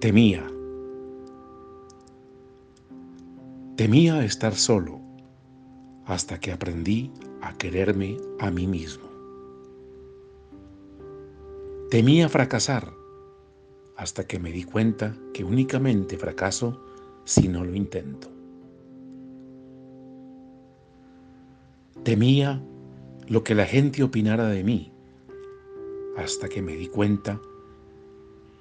Temía. Temía estar solo hasta que aprendí a quererme a mí mismo. Temía fracasar hasta que me di cuenta que únicamente fracaso si no lo intento. Temía lo que la gente opinara de mí hasta que me di cuenta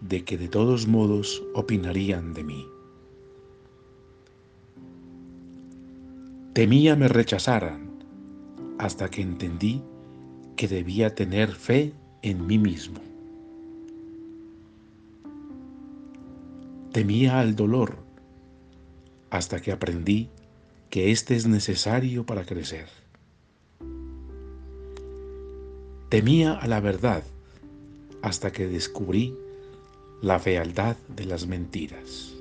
de que de todos modos opinarían de mí. Temía me rechazaran hasta que entendí que debía tener fe en mí mismo. Temía al dolor hasta que aprendí que éste es necesario para crecer. Temía a la verdad hasta que descubrí la fealdad de las mentiras.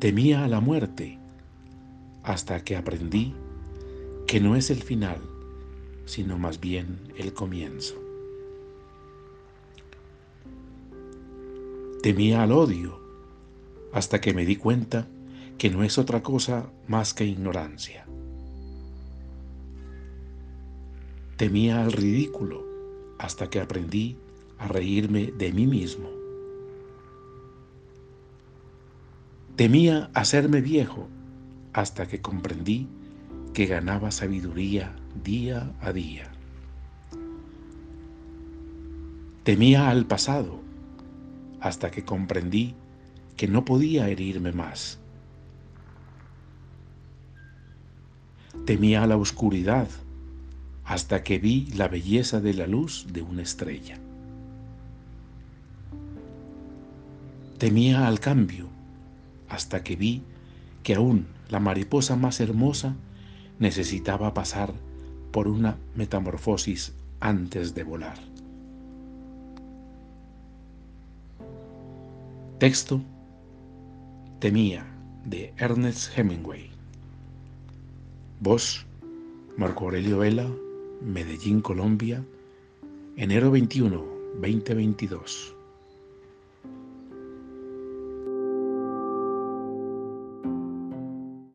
Temía a la muerte hasta que aprendí que no es el final, sino más bien el comienzo. Temía al odio hasta que me di cuenta que no es otra cosa más que ignorancia. Temía al ridículo hasta que aprendí a reírme de mí mismo. Temía hacerme viejo hasta que comprendí que ganaba sabiduría día a día. Temía al pasado hasta que comprendí que no podía herirme más. Temía a la oscuridad hasta que vi la belleza de la luz de una estrella. Temía al cambio hasta que vi que aún la mariposa más hermosa necesitaba pasar por una metamorfosis antes de volar. Texto Temía de Ernest Hemingway. Voz Marco Aurelio Vela, Medellín, Colombia, enero 21, 2022.